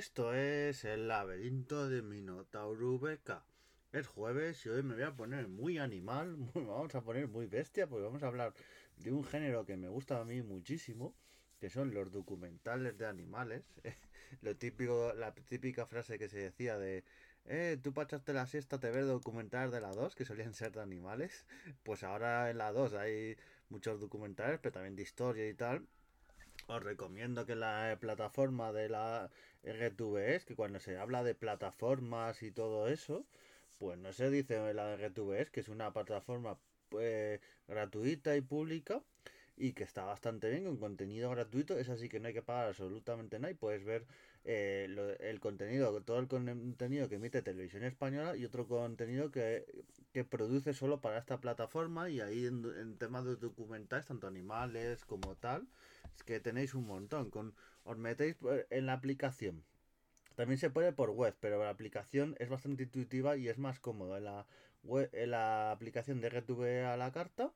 Esto es el laberinto de Minotauro Beca. Es jueves y hoy me voy a poner muy animal, vamos a poner muy bestia, porque vamos a hablar de un género que me gusta a mí muchísimo, que son los documentales de animales. Lo típico, la típica frase que se decía de eh, tú pachaste la siesta te ves documentales de la 2 que solían ser de animales. Pues ahora en la 2 hay muchos documentales, pero también de historia y tal os recomiendo que la plataforma de la RTVS, que cuando se habla de plataformas y todo eso, pues no se dice la RTVS, que es una plataforma pues, gratuita y pública y que está bastante bien con contenido gratuito. Es así que no hay que pagar absolutamente nada y puedes ver eh, el contenido, todo el contenido que emite Televisión Española y otro contenido que, produce solo para esta plataforma. Y ahí en, temas de documentales, tanto animales como tal, es que tenéis un montón. Con, os metéis en la aplicación. También se puede por web, pero la aplicación es bastante intuitiva y es más cómodo. En la, web, en la aplicación de RTV a la carta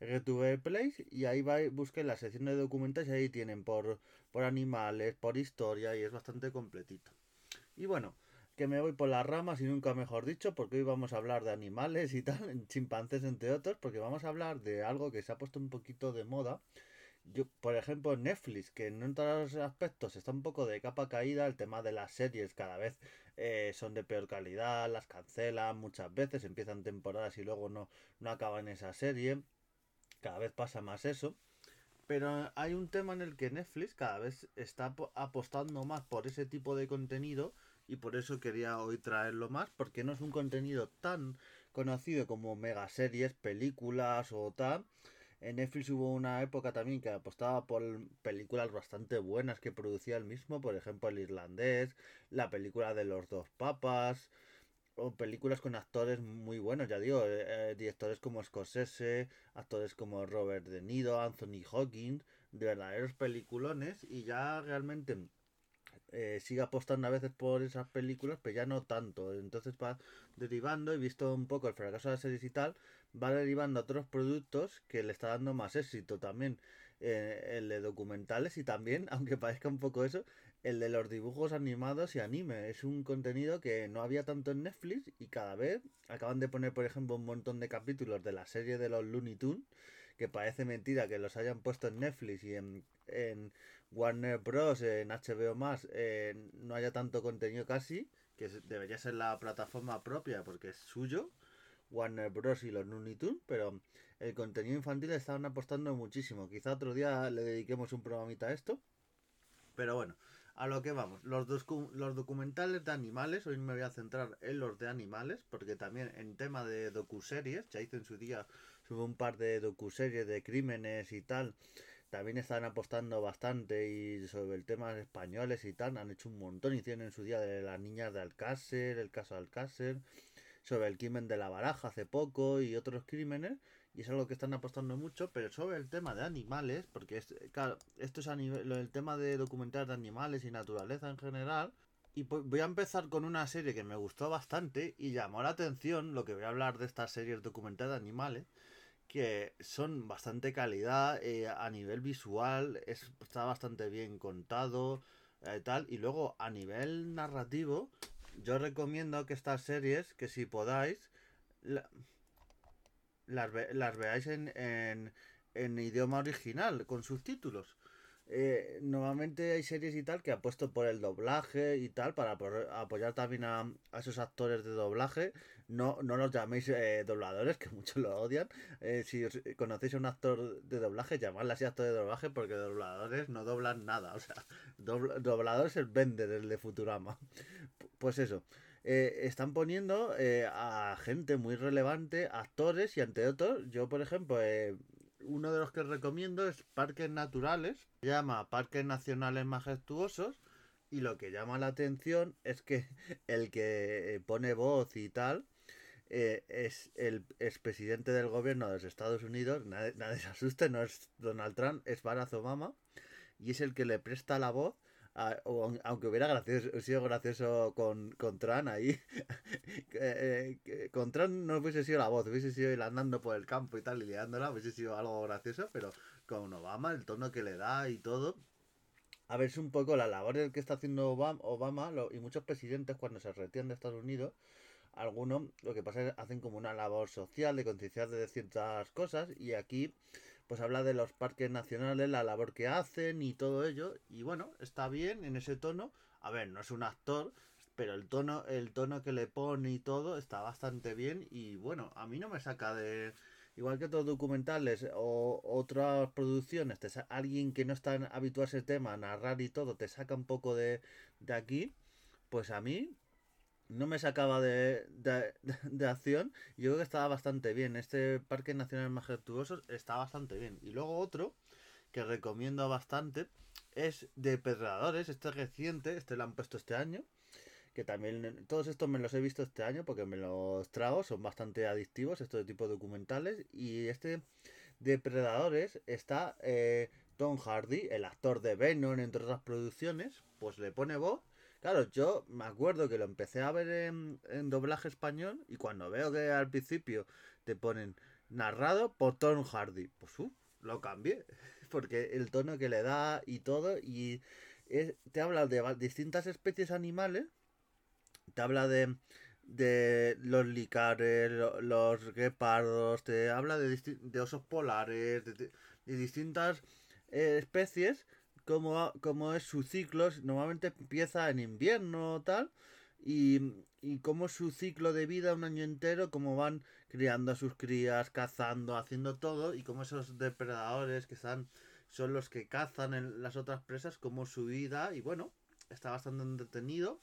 RTV Place y ahí va, busquen la sección de documentales y ahí tienen por, por animales, por historia y es bastante completito. Y bueno, que me voy por las ramas y nunca mejor dicho, porque hoy vamos a hablar de animales y tal, chimpancés entre otros, porque vamos a hablar de algo que se ha puesto un poquito de moda. Yo, por ejemplo, Netflix, que en los aspectos está un poco de capa caída, el tema de las series cada vez eh, son de peor calidad, las cancelan muchas veces, empiezan temporadas y luego no, no acaban esa serie cada vez pasa más eso. Pero hay un tema en el que Netflix cada vez está apostando más por ese tipo de contenido y por eso quería hoy traerlo más, porque no es un contenido tan conocido como megaseries, películas o tal. En Netflix hubo una época también que apostaba por películas bastante buenas que producía el mismo, por ejemplo El Irlandés, la película de los dos papas, o películas con actores muy buenos, ya digo, eh, directores como Scorsese, actores como Robert De Niro, Anthony Hawkins, de verdaderos peliculones y ya realmente eh, sigue apostando a veces por esas películas, pero ya no tanto. Entonces va derivando, he visto un poco el fracaso de las series y tal, va derivando a otros productos que le está dando más éxito también. Eh, el de documentales y también, aunque parezca un poco eso, el de los dibujos animados y anime. Es un contenido que no había tanto en Netflix y cada vez acaban de poner, por ejemplo, un montón de capítulos de la serie de los Looney Tunes, que parece mentira que los hayan puesto en Netflix y en, en Warner Bros., en HBO más, eh, no haya tanto contenido casi, que debería ser la plataforma propia porque es suyo Warner Bros. y los Looney Tunes, pero el contenido infantil estaban apostando muchísimo. Quizá otro día le dediquemos un programita a esto. Pero bueno, a lo que vamos. Los, los documentales de animales, hoy me voy a centrar en los de animales, porque también en tema de docuseries, ya hice en su día sobre un par de docuseries de crímenes y tal, también están apostando bastante y sobre el tema españoles y tal, han hecho un montón, hicieron en su día de las niñas de Alcácer, el caso de Alcácer, sobre el crimen de la baraja hace poco y otros crímenes, y es algo que están apostando mucho, pero sobre el tema de animales, porque es, claro, esto es a nivel, el tema de documentar de animales y naturaleza en general, y voy a empezar con una serie que me gustó bastante y llamó la atención lo que voy a hablar de estas series documentales de animales, que son bastante calidad eh, a nivel visual, está bastante bien contado, eh, tal, y luego a nivel narrativo yo recomiendo que estas series, que si podáis, las, las veáis en, en, en idioma original, con subtítulos. Eh, normalmente hay series y tal que apuesto por el doblaje y tal para apoyar también a, esos actores de doblaje. No, no los llaméis eh, dobladores, que muchos lo odian. Eh, si conocéis a un actor de doblaje, llamadle así actor de doblaje porque dobladores no doblan nada. O sea, doblador es el vender, el de Futurama. Pues eso. Están poniendo a gente muy relevante, actores y ante otros. Yo, por ejemplo, uno de los que recomiendo es Parques Naturales. Se llama Parques Nacionales Majestuosos. Y lo que llama la atención es que el que pone voz y tal eh, es el expresidente del gobierno de los Estados Unidos. Nadie, se asuste, no es Donald Trump, es Barack Obama. Y es el que le presta la voz aunque hubiera gracioso, sido gracioso con, con Tran ahí, eh, con Tran no hubiese sido la voz, hubiese sido ir andando por el campo y tal, y liándola, hubiese sido algo gracioso, pero con Obama, el tono que le da y todo, a ver si un poco la labor que está haciendo Obama, y muchos presidentes cuando se retiran de Estados Unidos, algunos lo que pasa es que hacen como una labor social de concienciar de ciertas cosas y aquí pues habla de los parques nacionales, la labor que hacen y todo ello y bueno, está bien en ese tono. A ver, no es un actor, pero el tono el tono que le pone y todo está bastante bien y bueno, a mí no me saca de igual que otros documentales o otras producciones, te alguien que no está habituado a ese tema, narrar y todo, te saca un poco de, de aquí, pues a mí no me sacaba de, de, de, acción. Yo creo que estaba bastante bien. Este Parque Nacional Majestuoso está bastante bien. Y luego otro que recomiendo bastante es Depredadores, este reciente, este lo han puesto este año. Que también todos estos me los he visto este año porque me los trago, son bastante adictivos estos tipo de documentales. Y este Depredadores está eh, Tom Hardy, el actor de Venom, entre otras producciones, pues le pone voz Claro, yo me acuerdo que lo empecé a ver en, doblaje español y cuando veo que al principio te ponen narrado por Tom Hardy, pues uh, lo cambié. Porque el tono que le da y todo, y te habla de distintas especies animales, te habla de, de los licares, los guepardos, te habla de, osos polares, de, distintas eh, especies cómo, es su ciclo. Normalmente empieza en invierno tal. Y, y cómo su ciclo de vida un año entero, cómo van criando a sus crías, cazando, haciendo todo, y cómo esos depredadores que están, son los que cazan en las otras presas, como su vida, y bueno, está bastante entretenido.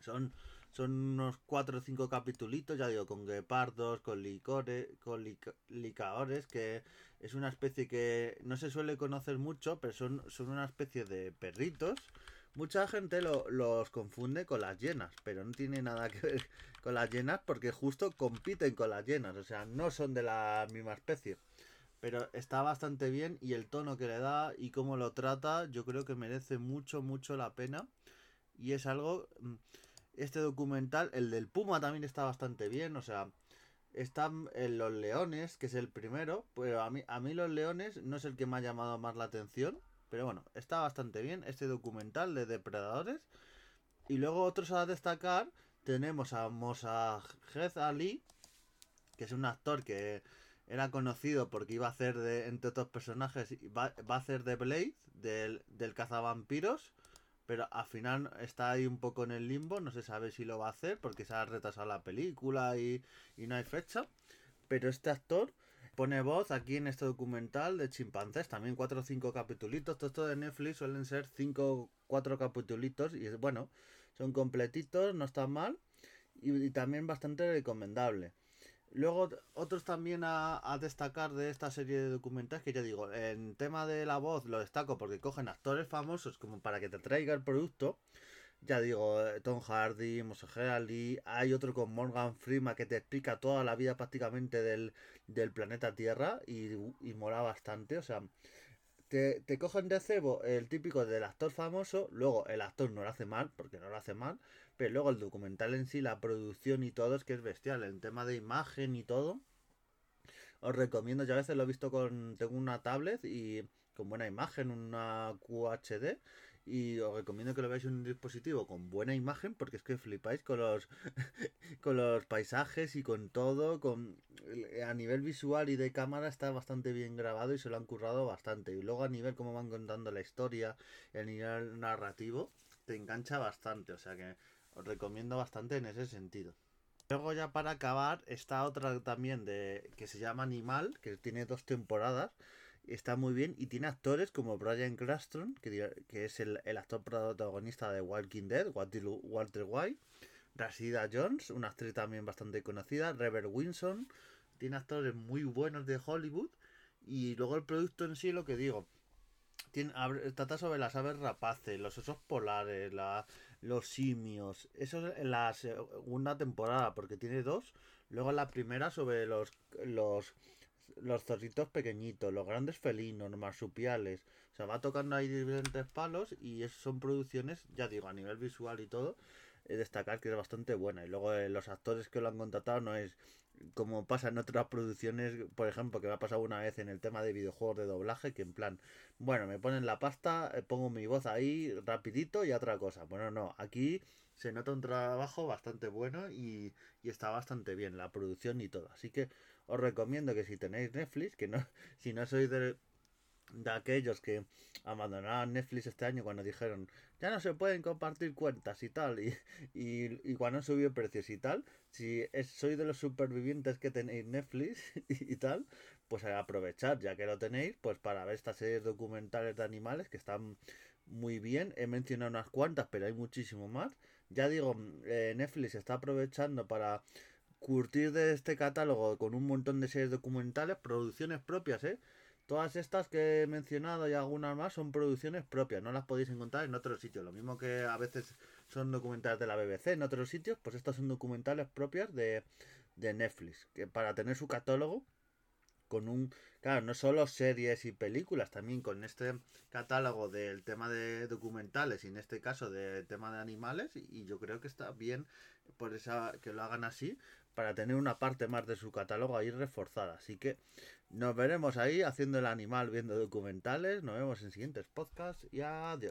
Son, son unos 4 o 5 capitulitos, ya digo, con guepardos, con licores, con licaores, que es una especie que no se suele conocer mucho, pero son, son una especie de perritos. Mucha gente los confunde con las llenas, pero no tiene nada que ver con las llenas porque justo compiten con las llenas, o sea, no son de la misma especie. Pero está bastante bien y el tono que le da y cómo lo trata, yo creo que merece mucho, mucho la pena. Y es algo... Mm, este documental, el del Puma también está bastante bien, o sea, están en Los Leones, que es el primero, pero a mí, a mí Los Leones no es el que me ha llamado más la atención, pero bueno, está bastante bien este documental de depredadores. Y luego otros a destacar, tenemos a Mosajed Ali, que es un actor que era conocido porque iba a hacer de, entre otros personajes, va, va a hacer de Blade, del, del cazavampiros pero al final está ahí un poco en el limbo, no se sabe si lo va a hacer porque se ha retrasado la película y, no hay fecha. Pero este actor pone voz aquí en este documental de chimpancés, también cuatro o cinco capitulitos, todo esto de Netflix suelen ser cinco, cuatro capitulitos y bueno, son completitos, no están mal y también bastante recomendable. Luego, otros también a, destacar de esta serie de documentales que ya digo, en tema de la voz lo destaco porque cogen actores famosos como para que te traiga el producto. Ya digo, eh, Tom Hardy, Mose Ali, hay otro con Morgan Freeman que te explica toda la vida prácticamente del, planeta Tierra y, y mola bastante. O sea, te, te, cogen de cebo el típico del actor famoso, luego el actor no lo hace mal, porque no lo hace mal, luego el documental en sí, la producción y todo es que es bestial. El tema de imagen y todo. Os recomiendo, yo a veces lo he visto con. Tengo una tablet y con buena imagen, una QHD. Y os recomiendo que lo veáis en un dispositivo con buena imagen, porque es que flipáis con los con los paisajes y con todo. Con a nivel visual y de cámara está bastante bien grabado y se lo han currado bastante. Y luego a nivel como van contando la historia, el nivel narrativo, te engancha bastante. O sea que os recomiendo bastante en ese sentido. Luego ya para acabar está otra también de que se llama Animal, que tiene dos temporadas. Está muy bien y tiene actores como Brian Cranston, que, que es el, actor protagonista de Walking Dead, Walter, Walter White. Rashida Jones, una actriz también bastante conocida. Rebel Winson. Tiene actores muy buenos de Hollywood. Y luego el producto en sí, lo que digo, tiene, trata sobre las aves rapaces, los osos polares, la, los simios. Eso es en la segunda temporada, porque tiene dos. Luego la primera sobre los, los, los zorritos pequeñitos, los grandes felinos, marsupiales. O sea, va tocando ahí diferentes palos y son producciones, ya digo, a nivel visual y todo, destacar que es bastante buena. Y luego los actores que lo han contratado no es como pasa en otras producciones, por ejemplo, que me ha pasado una vez en el tema de videojuegos de doblaje, que en plan, bueno, me ponen la pasta, eh, pongo mi voz ahí rapidito y otra cosa. Bueno, no, aquí se nota un trabajo bastante bueno y, y está bastante bien la producción y todo. Así que os recomiendo que si tenéis Netflix, que no, si no sois de, de aquellos que abandonaron Netflix este año cuando dijeron ya no se pueden compartir cuentas y tal y, y, cuando subió precios y tal si sois de los supervivientes que tenéis Netflix y, tal pues aprovechar ya que lo tenéis pues para ver estas series documentales de animales que están muy bien. He mencionado unas cuantas pero hay muchísimo más. Ya digo eh, Netflix está aprovechando para curtir de este catálogo con un montón de series documentales producciones propias eh Todas estas que he mencionado y algunas más son producciones propias, no las podéis encontrar en otros sitios. Lo mismo que a veces son documentales de la BBC en otros sitios, pues estas son documentales propias de, de Netflix, que para tener su catálogo con un, claro, no solo series y películas, también con este catálogo del tema de documentales y en este caso del tema de animales y yo creo que está bien por esa que lo hagan así para tener una parte más de su catálogo ahí reforzada. Así que nos veremos ahí haciendo el animal, viendo documentales. Nos vemos en siguientes podcasts y adiós.